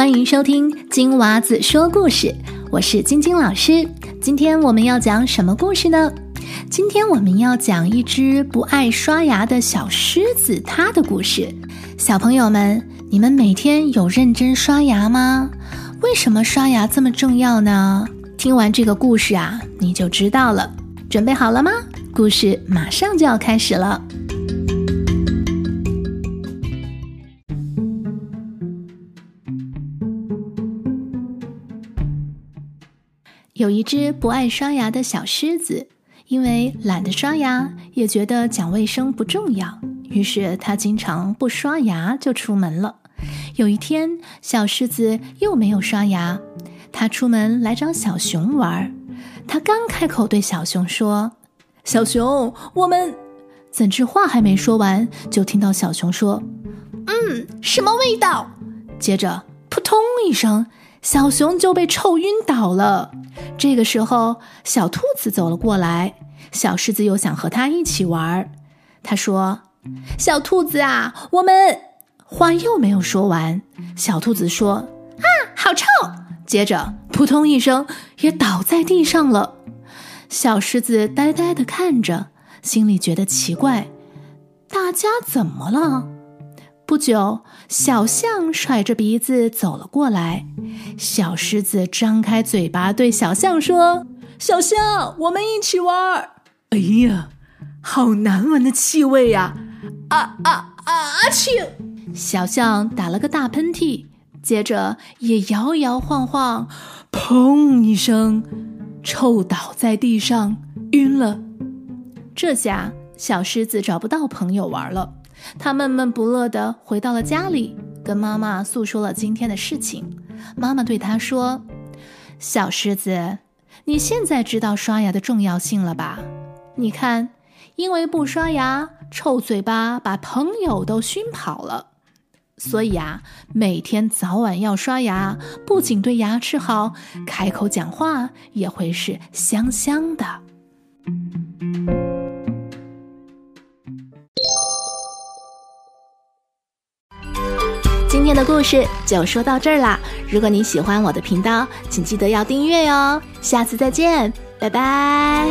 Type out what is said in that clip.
欢迎收听金娃子说故事，我是晶晶老师。今天我们要讲什么故事呢？今天我们要讲一只不爱刷牙的小狮子，它的故事。小朋友们，你们每天有认真刷牙吗？为什么刷牙这么重要呢？听完这个故事啊，你就知道了。准备好了吗？故事马上就要开始了。有一只不爱刷牙的小狮子，因为懒得刷牙，也觉得讲卫生不重要，于是它经常不刷牙就出门了。有一天，小狮子又没有刷牙，它出门来找小熊玩。它刚开口对小熊说：“小熊，我们……”怎知话还没说完，就听到小熊说：“嗯，什么味道？”接着扑通一声，小熊就被臭晕倒了。这个时候，小兔子走了过来。小狮子又想和它一起玩。他说：“小兔子啊，我们……”话又没有说完，小兔子说：“啊，好臭！”接着扑通一声，也倒在地上了。小狮子呆呆地看着，心里觉得奇怪：大家怎么了？不久，小象甩着鼻子走了过来。小狮子张开嘴巴对小象说：“小象，我们一起玩。”哎呀，好难闻的气味呀！啊啊啊！阿嚏！小象打了个大喷嚏，接着也摇摇晃晃，砰一声，臭倒在地上，晕了。这下小狮子找不到朋友玩了。他闷闷不乐地回到了家里，跟妈妈诉说了今天的事情。妈妈对他说：“小狮子，你现在知道刷牙的重要性了吧？你看，因为不刷牙，臭嘴巴把朋友都熏跑了。所以啊，每天早晚要刷牙，不仅对牙齿好，开口讲话也会是香香的。”今天的故事就说到这儿啦！如果你喜欢我的频道，请记得要订阅哟。下次再见，拜拜。